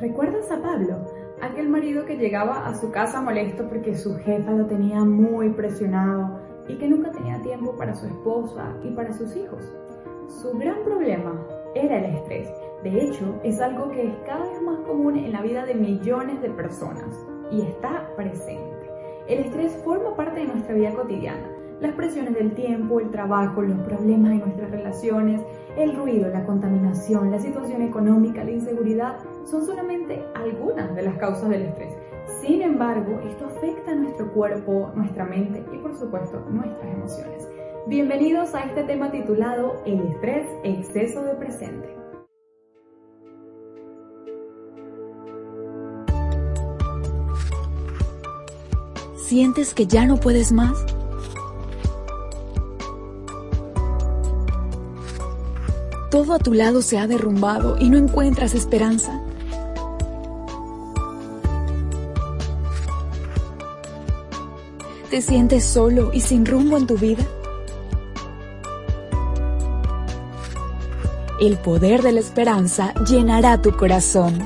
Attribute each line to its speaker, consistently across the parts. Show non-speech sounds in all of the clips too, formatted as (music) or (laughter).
Speaker 1: ¿Recuerdas a Pablo? Aquel marido que llegaba a su casa molesto porque su jefa lo tenía muy presionado y que nunca tenía tiempo para su esposa y para sus hijos. Su gran problema era el estrés. De hecho, es algo que es cada vez más común en la vida de millones de personas y está presente. El estrés forma parte de nuestra vida cotidiana las presiones del tiempo, el trabajo, los problemas de nuestras relaciones, el ruido, la contaminación, la situación económica, la inseguridad, son solamente algunas de las causas del estrés. Sin embargo, esto afecta a nuestro cuerpo, nuestra mente y por supuesto nuestras emociones. Bienvenidos a este tema titulado El estrés, exceso de presente.
Speaker 2: ¿Sientes que ya no puedes más? todo a tu lado se ha derrumbado y no encuentras esperanza. ¿Te sientes solo y sin rumbo en tu vida? El poder de la esperanza llenará tu corazón.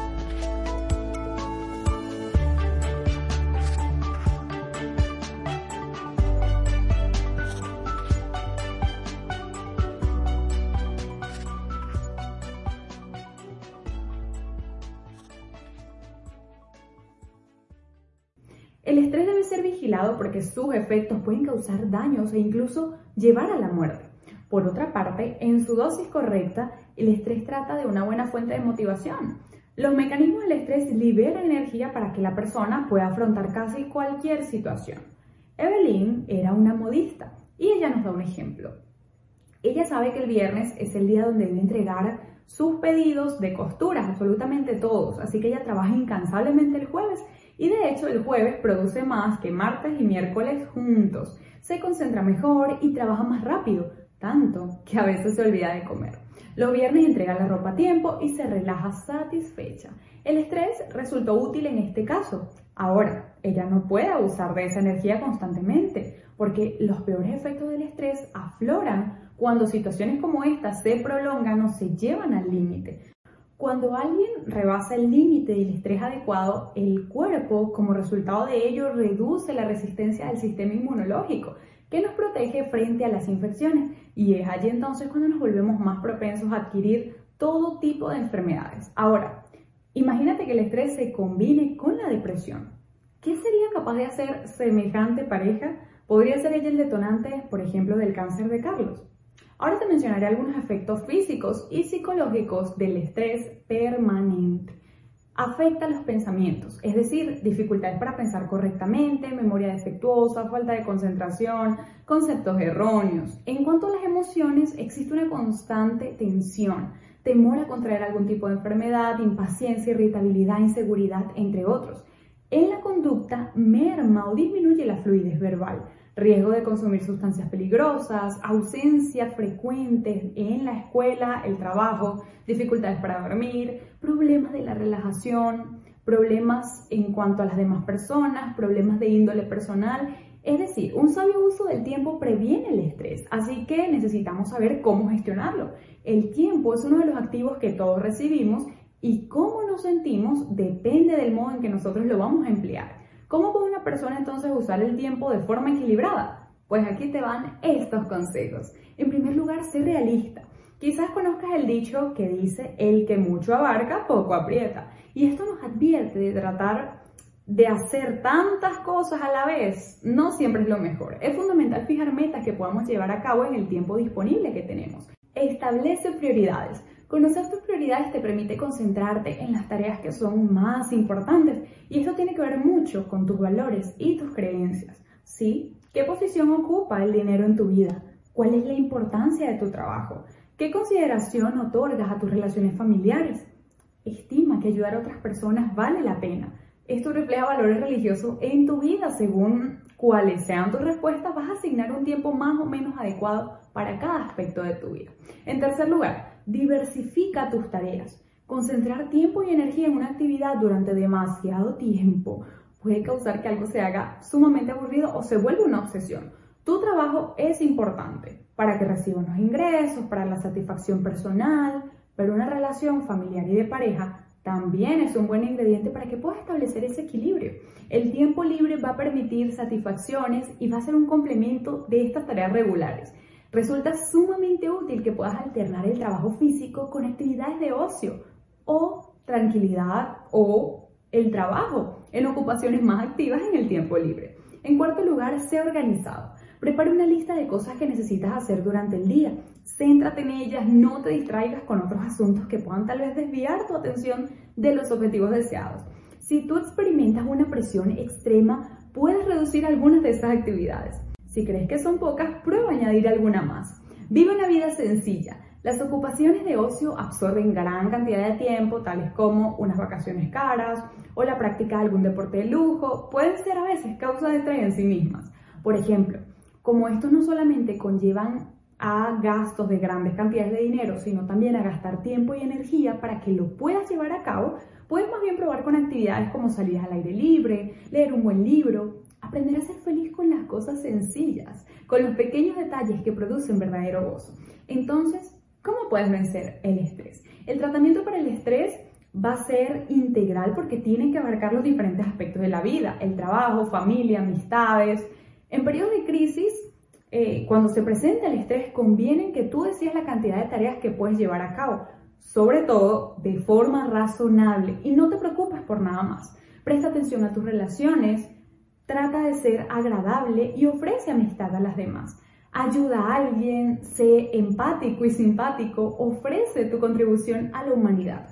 Speaker 1: Pueden causar daños e incluso llevar a la muerte. Por otra parte, en su dosis correcta, el estrés trata de una buena fuente de motivación. Los mecanismos del estrés liberan energía para que la persona pueda afrontar casi cualquier situación. Evelyn era una modista y ella nos da un ejemplo. Ella sabe que el viernes es el día donde debe entregar sus pedidos de costuras, absolutamente todos, así que ella trabaja incansablemente el jueves y de hecho el jueves produce más que martes y miércoles juntos. Se concentra mejor y trabaja más rápido, tanto que a veces se olvida de comer. Los viernes entrega la ropa a tiempo y se relaja satisfecha. El estrés resultó útil en este caso. Ahora, ella no puede abusar de esa energía constantemente, porque los peores efectos del estrés afloran cuando situaciones como esta se prolongan o se llevan al límite. Cuando alguien rebasa el límite del estrés adecuado, el cuerpo, como resultado de ello, reduce la resistencia del sistema inmunológico, que nos protege frente a las infecciones. Y es allí entonces cuando nos volvemos más propensos a adquirir todo tipo de enfermedades. Ahora, imagínate que el estrés se combine con la depresión. ¿Qué sería capaz de hacer semejante pareja? ¿Podría ser ella el detonante, por ejemplo, del cáncer de Carlos? Ahora te mencionaré algunos efectos físicos y psicológicos del estrés permanente. Afecta los pensamientos, es decir, dificultades para pensar correctamente, memoria defectuosa, falta de concentración, conceptos erróneos. En cuanto a las emociones, existe una constante tensión, temor a contraer algún tipo de enfermedad, impaciencia, irritabilidad, inseguridad, entre otros. En la conducta, merma o disminuye la fluidez verbal riesgo de consumir sustancias peligrosas, ausencia frecuente en la escuela, el trabajo, dificultades para dormir, problemas de la relajación, problemas en cuanto a las demás personas, problemas de índole personal. Es decir, un sabio uso del tiempo previene el estrés, así que necesitamos saber cómo gestionarlo. El tiempo es uno de los activos que todos recibimos y cómo nos sentimos depende del modo en que nosotros lo vamos a emplear. ¿Cómo puede una persona entonces usar el tiempo de forma equilibrada? Pues aquí te van estos consejos. En primer lugar, sé realista. Quizás conozcas el dicho que dice, el que mucho abarca, poco aprieta. Y esto nos advierte de tratar de hacer tantas cosas a la vez no siempre es lo mejor. Es fundamental fijar metas que podamos llevar a cabo en el tiempo disponible que tenemos. Establece prioridades. Conocer tus prioridades te permite concentrarte en las tareas que son más importantes y esto tiene que ver mucho con tus valores y tus creencias. ¿Sí? ¿Qué posición ocupa el dinero en tu vida? ¿Cuál es la importancia de tu trabajo? ¿Qué consideración otorgas a tus relaciones familiares? Estima que ayudar a otras personas vale la pena. Esto refleja valores religiosos en tu vida. Según cuáles sean tus respuestas, vas a asignar un tiempo más o menos adecuado para cada aspecto de tu vida. En tercer lugar, Diversifica tus tareas. Concentrar tiempo y energía en una actividad durante demasiado tiempo puede causar que algo se haga sumamente aburrido o se vuelva una obsesión. Tu trabajo es importante para que recibas unos ingresos, para la satisfacción personal, pero una relación familiar y de pareja también es un buen ingrediente para que puedas establecer ese equilibrio. El tiempo libre va a permitir satisfacciones y va a ser un complemento de estas tareas regulares. Resulta sumamente útil que puedas alternar el trabajo físico con actividades de ocio o tranquilidad o el trabajo en ocupaciones más activas en el tiempo libre. En cuarto lugar, sé organizado. Prepara una lista de cosas que necesitas hacer durante el día. Céntrate en ellas, no te distraigas con otros asuntos que puedan tal vez desviar tu atención de los objetivos deseados. Si tú experimentas una presión extrema, puedes reducir algunas de esas actividades. Si crees que son pocas, prueba añadir alguna más. Vive una vida sencilla. Las ocupaciones de ocio absorben gran cantidad de tiempo, tales como unas vacaciones caras o la práctica de algún deporte de lujo, pueden ser a veces causa de estrés en sí mismas. Por ejemplo, como estos no solamente conllevan a gastos de grandes cantidades de dinero, sino también a gastar tiempo y energía para que lo puedas llevar a cabo, puedes más bien probar con actividades como salir al aire libre, leer un buen libro, aprender a ser feliz con las cosas sencillas, con los pequeños detalles que producen verdadero gozo. Entonces, ¿cómo puedes vencer el estrés? El tratamiento para el estrés va a ser integral porque tiene que abarcar los diferentes aspectos de la vida, el trabajo, familia, amistades, en periodos de crisis, eh, cuando se presenta el estrés, conviene que tú decidas la cantidad de tareas que puedes llevar a cabo, sobre todo de forma razonable y no te preocupes por nada más. Presta atención a tus relaciones, trata de ser agradable y ofrece amistad a las demás. Ayuda a alguien, sé empático y simpático, ofrece tu contribución a la humanidad.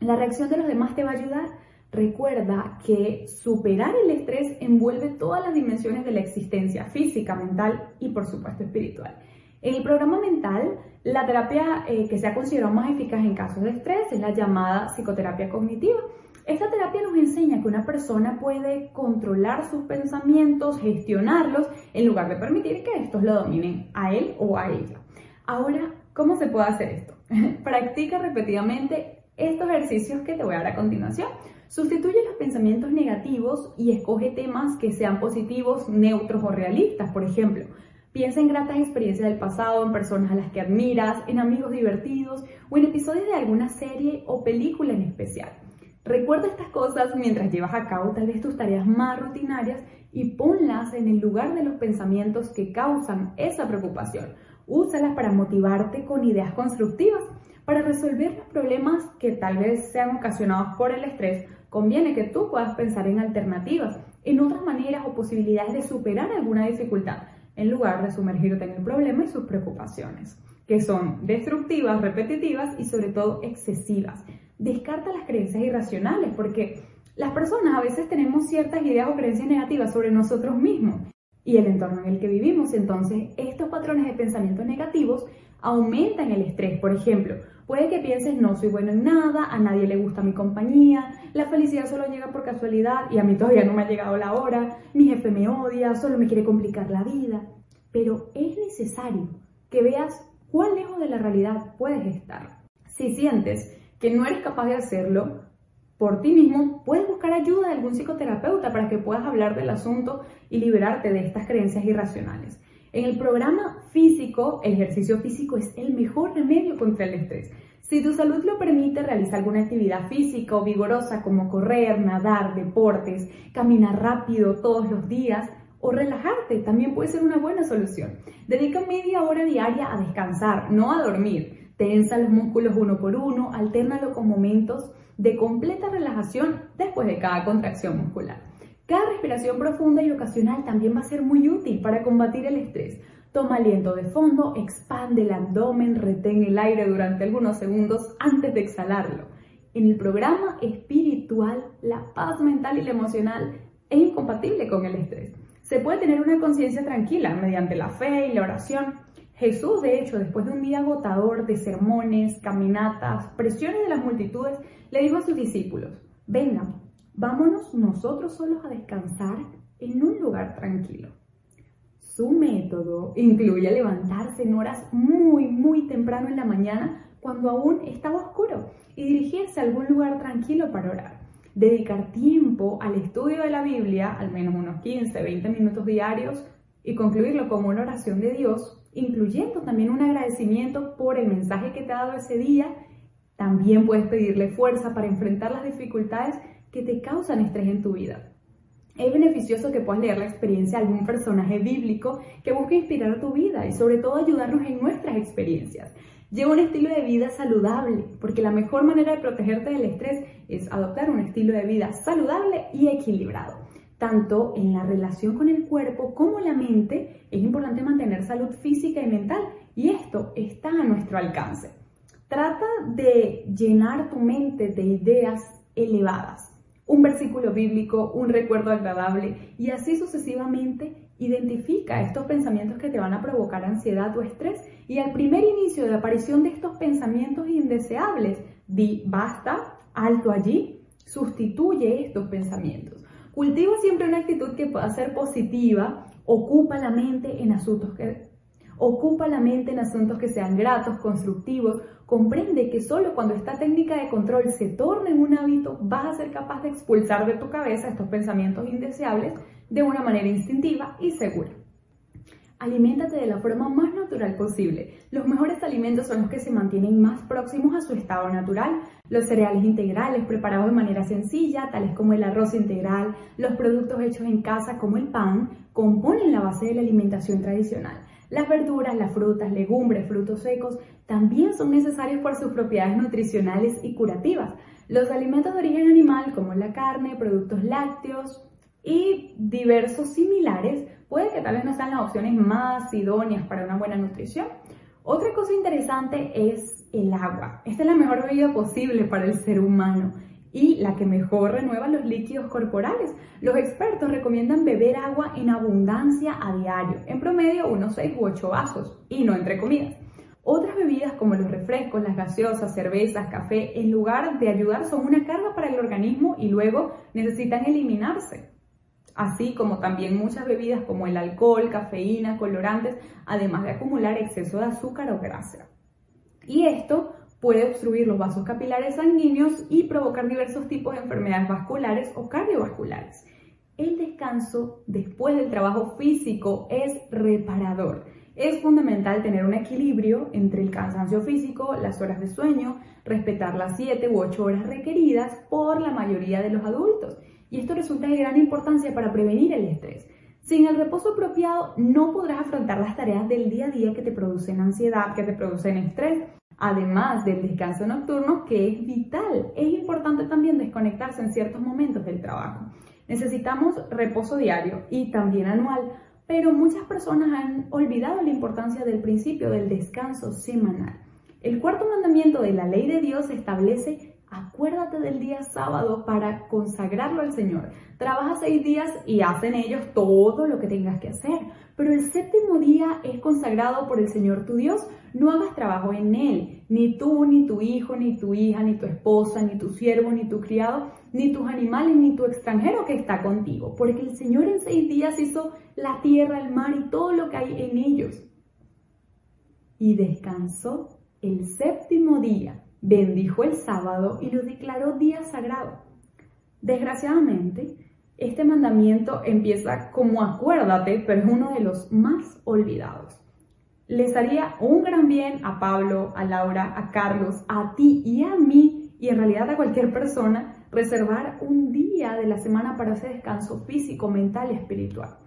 Speaker 1: La reacción de los demás te va a ayudar Recuerda que superar el estrés envuelve todas las dimensiones de la existencia física, mental y por supuesto espiritual. En el programa mental, la terapia eh, que se ha considerado más eficaz en casos de estrés es la llamada psicoterapia cognitiva. Esta terapia nos enseña que una persona puede controlar sus pensamientos, gestionarlos, en lugar de permitir que estos lo dominen a él o a ella. Ahora, ¿cómo se puede hacer esto? (laughs) Practica repetidamente estos ejercicios que te voy a dar a continuación. Sustituye los pensamientos negativos y escoge temas que sean positivos, neutros o realistas. Por ejemplo, piensa en gratas experiencias del pasado, en personas a las que admiras, en amigos divertidos o en episodios de alguna serie o película en especial. Recuerda estas cosas mientras llevas a cabo tal vez tus tareas más rutinarias y ponlas en el lugar de los pensamientos que causan esa preocupación. Úsalas para motivarte con ideas constructivas, para resolver los problemas que tal vez sean ocasionados por el estrés conviene que tú puedas pensar en alternativas, en otras maneras o posibilidades de superar alguna dificultad, en lugar de sumergirte en el problema y sus preocupaciones, que son destructivas, repetitivas y sobre todo excesivas. Descarta las creencias irracionales, porque las personas a veces tenemos ciertas ideas o creencias negativas sobre nosotros mismos y el entorno en el que vivimos. Entonces, estos patrones de pensamientos negativos aumentan el estrés. Por ejemplo, puede que pienses no soy bueno en nada, a nadie le gusta mi compañía, la felicidad solo llega por casualidad y a mí todavía no me ha llegado la hora, mi jefe me odia, solo me quiere complicar la vida. Pero es necesario que veas cuán lejos de la realidad puedes estar. Si sientes que no eres capaz de hacerlo, por ti mismo, puedes buscar ayuda de algún psicoterapeuta para que puedas hablar del asunto y liberarte de estas creencias irracionales. En el programa físico, el ejercicio físico es el mejor remedio contra el estrés. Si tu salud lo permite, realiza alguna actividad física o vigorosa como correr, nadar, deportes, caminar rápido todos los días o relajarte también puede ser una buena solución. Dedica media hora diaria a descansar, no a dormir. Tensa los músculos uno por uno, alternalo con momentos de completa relajación después de cada contracción muscular. Cada respiración profunda y ocasional también va a ser muy útil para combatir el estrés. Toma aliento de fondo, expande el abdomen, retén el aire durante algunos segundos antes de exhalarlo. En el programa espiritual, la paz mental y la emocional es incompatible con el estrés. Se puede tener una conciencia tranquila mediante la fe y la oración. Jesús, de hecho, después de un día agotador de sermones, caminatas, presiones de las multitudes, le dijo a sus discípulos, vengan, vámonos nosotros solos a descansar en un lugar tranquilo. Su método incluye levantarse en horas muy, muy temprano en la mañana cuando aún estaba oscuro y dirigirse a algún lugar tranquilo para orar. Dedicar tiempo al estudio de la Biblia, al menos unos 15, 20 minutos diarios, y concluirlo como una oración de Dios, incluyendo también un agradecimiento por el mensaje que te ha dado ese día También puedes pedirle fuerza para enfrentar las dificultades que te causan estrés en tu vida. Es beneficioso que puedas leer la experiencia de algún personaje bíblico que busque inspirar tu vida y sobre todo ayudarnos en nuestras experiencias. Lleva un estilo de vida saludable, porque la mejor manera de protegerte del estrés es adoptar un estilo de vida saludable y equilibrado. Tanto en la relación con el cuerpo como la mente, es importante mantener salud física y mental y esto está a nuestro alcance. Trata de llenar tu mente de ideas elevadas un versículo bíblico, un recuerdo agradable y así sucesivamente identifica estos pensamientos que te van a provocar ansiedad o estrés y al primer inicio de aparición de estos pensamientos indeseables, di basta, alto allí, sustituye estos pensamientos. Cultiva siempre una actitud que pueda ser positiva, ocupa la mente en asuntos que Ocupa la mente en asuntos que sean gratos, constructivos. Comprende que solo cuando esta técnica de control se torne en un hábito vas a ser capaz de expulsar de tu cabeza estos pensamientos indeseables de una manera instintiva y segura. Aliméntate de la forma más natural posible. Los mejores alimentos son los que se mantienen más próximos a su estado natural. Los cereales integrales preparados de manera sencilla, tales como el arroz integral, los productos hechos en casa como el pan, componen la base de la alimentación tradicional. Las verduras, las frutas, legumbres, frutos secos también son necesarios por sus propiedades nutricionales y curativas. Los alimentos de origen animal como la carne, productos lácteos y diversos similares puede que tal vez no sean las opciones más idóneas para una buena nutrición. Otra cosa interesante es el agua. Esta es la mejor bebida posible para el ser humano y la que mejor renueva los líquidos corporales. Los expertos recomiendan beber agua en abundancia a diario, en promedio unos 6 u 8 vasos, y no entre comidas. Otras bebidas como los refrescos, las gaseosas, cervezas, café, en lugar de ayudar son una carga para el organismo y luego necesitan eliminarse. Así como también muchas bebidas como el alcohol, cafeína, colorantes, además de acumular exceso de azúcar o grasa. Y esto puede obstruir los vasos capilares sanguíneos y provocar diversos tipos de enfermedades vasculares o cardiovasculares. El descanso después del trabajo físico es reparador. Es fundamental tener un equilibrio entre el cansancio físico, las horas de sueño, respetar las 7 u 8 horas requeridas por la mayoría de los adultos. Y esto resulta de gran importancia para prevenir el estrés. Sin el reposo apropiado no podrás afrontar las tareas del día a día que te producen ansiedad, que te producen estrés además del descanso nocturno, que es vital. Es importante también desconectarse en ciertos momentos del trabajo. Necesitamos reposo diario y también anual, pero muchas personas han olvidado la importancia del principio del descanso semanal. El cuarto mandamiento de la ley de Dios establece Acuérdate del día sábado para consagrarlo al Señor. Trabaja seis días y haz en ellos todo lo que tengas que hacer. Pero el séptimo día es consagrado por el Señor tu Dios. No hagas trabajo en él. Ni tú, ni tu hijo, ni tu hija, ni tu esposa, ni tu siervo, ni tu criado, ni tus animales, ni tu extranjero que está contigo. Porque el Señor en seis días hizo la tierra, el mar y todo lo que hay en ellos. Y descansó el séptimo día bendijo el sábado y lo declaró día sagrado. Desgraciadamente, este mandamiento empieza como acuérdate, pero es uno de los más olvidados. Les haría un gran bien a Pablo, a Laura, a Carlos, a ti y a mí, y en realidad a cualquier persona, reservar un día de la semana para ese descanso físico, mental y espiritual.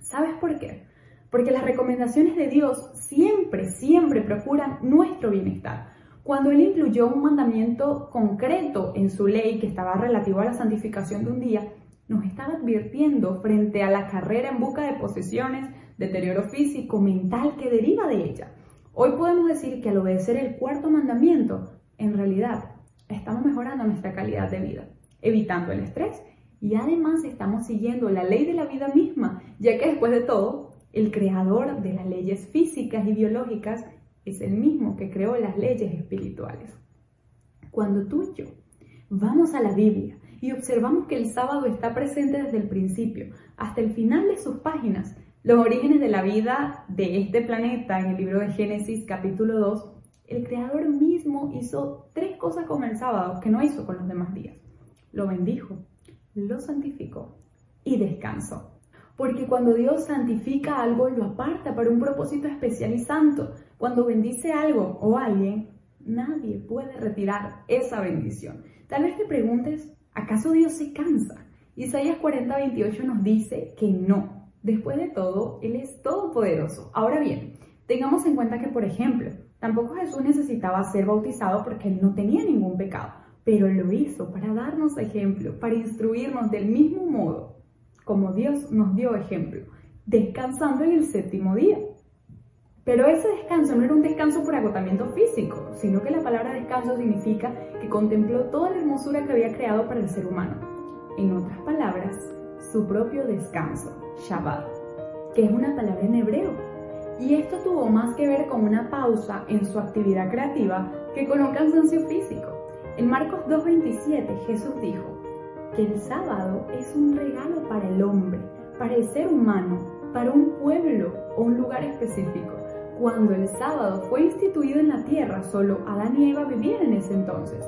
Speaker 1: ¿Sabes por qué? Porque las recomendaciones de Dios siempre, siempre procuran nuestro bienestar cuando él incluyó un mandamiento concreto en su ley que estaba relativo a la santificación de un día, nos estaba advirtiendo frente a la carrera en busca de posesiones, deterioro físico, mental que deriva de ella. Hoy podemos decir que al obedecer el cuarto mandamiento, en realidad estamos mejorando nuestra calidad de vida, evitando el estrés y además estamos siguiendo la ley de la vida misma, ya que después de todo, el creador de las leyes físicas y biológicas es el mismo que creó las leyes espirituales. Cuando tú y yo vamos a la Biblia y observamos que el sábado está presente desde el principio hasta el final de sus páginas, los orígenes de la vida de este planeta en el libro de Génesis capítulo 2, el Creador mismo hizo tres cosas con el sábado que no hizo con los demás días. Lo bendijo, lo santificó y descansó. Porque cuando Dios santifica algo, lo aparta para un propósito especial y santo. Cuando bendice algo o alguien, Nadie puede retirar esa bendición. Tal vez te preguntes, ¿acaso Dios se cansa? Isaías 40, 28 nos dice que no. Después de todo, Él es todopoderoso. Ahora bien, tengamos en cuenta que, por ejemplo, tampoco Jesús necesitaba ser bautizado porque Él no tenía ningún pecado, pero lo hizo para darnos ejemplo, para instruirnos del mismo modo como Dios nos dio ejemplo, descansando en el séptimo día. Pero ese descanso no era un descanso por agotamiento físico, sino que la palabra descanso significa que contempló toda la hermosura que había creado para el ser humano. En otras palabras, su propio descanso, Shabbat, que es una palabra en hebreo. Y esto tuvo más que ver con una pausa en su actividad creativa que con un cansancio físico. En Marcos 2.27 Jesús dijo, que el sábado es un regalo para el hombre, para el ser humano, para un pueblo o un lugar específico. Cuando el sábado fue instituido en la tierra, solo Adán y Eva vivían en ese entonces.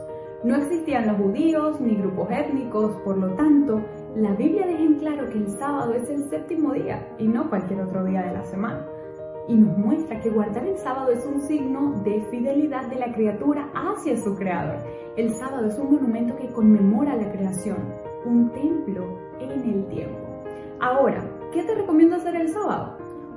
Speaker 1: No existían los judíos ni grupos étnicos, por lo tanto, la Biblia deja en claro que el sábado es el séptimo día y no cualquier otro día de la semana y nos muestra que guardar el sábado es un signo de fidelidad de la criatura hacia su creador. El sábado es un monumento que conmemora la creación, un templo en el tiempo. Ahora, ¿qué te recomiendo hacer el sábado?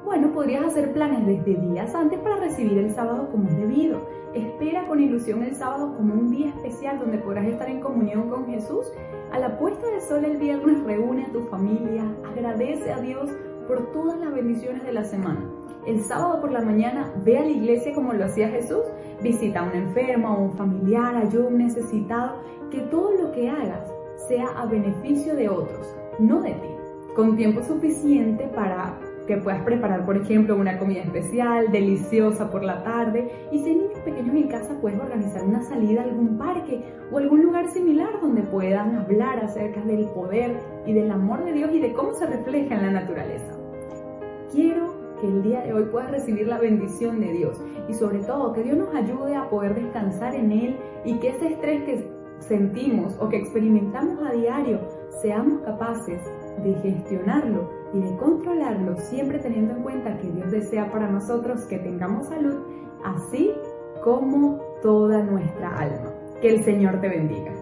Speaker 1: Bueno, podrías hacer planes desde días antes para recibir el sábado como es debido. Espera con ilusión el sábado como un día especial donde podrás estar en comunión con Jesús. A la puesta del sol el viernes reúne a tu familia, agradece a Dios por todas las bendiciones de la semana el sábado por la mañana ve a la iglesia como lo hacía Jesús, visita a un enfermo, a un familiar, a un necesitado, que todo lo que hagas sea a beneficio de otros, no de ti, con tiempo suficiente para que puedas preparar, por ejemplo, una comida especial, deliciosa por la tarde, y si hay niños pequeños en casa, puedes organizar una salida a algún parque o algún lugar similar donde puedan hablar acerca del poder y del amor de Dios y de cómo se refleja en la naturaleza. Quiero que el día de hoy puedas recibir la bendición de Dios y sobre todo que Dios nos ayude a poder descansar en Él y que ese estrés que sentimos o que experimentamos a diario seamos capaces de gestionarlo y de controlarlo siempre teniendo en cuenta que Dios desea para nosotros que tengamos salud así como toda nuestra alma. Que el Señor te bendiga.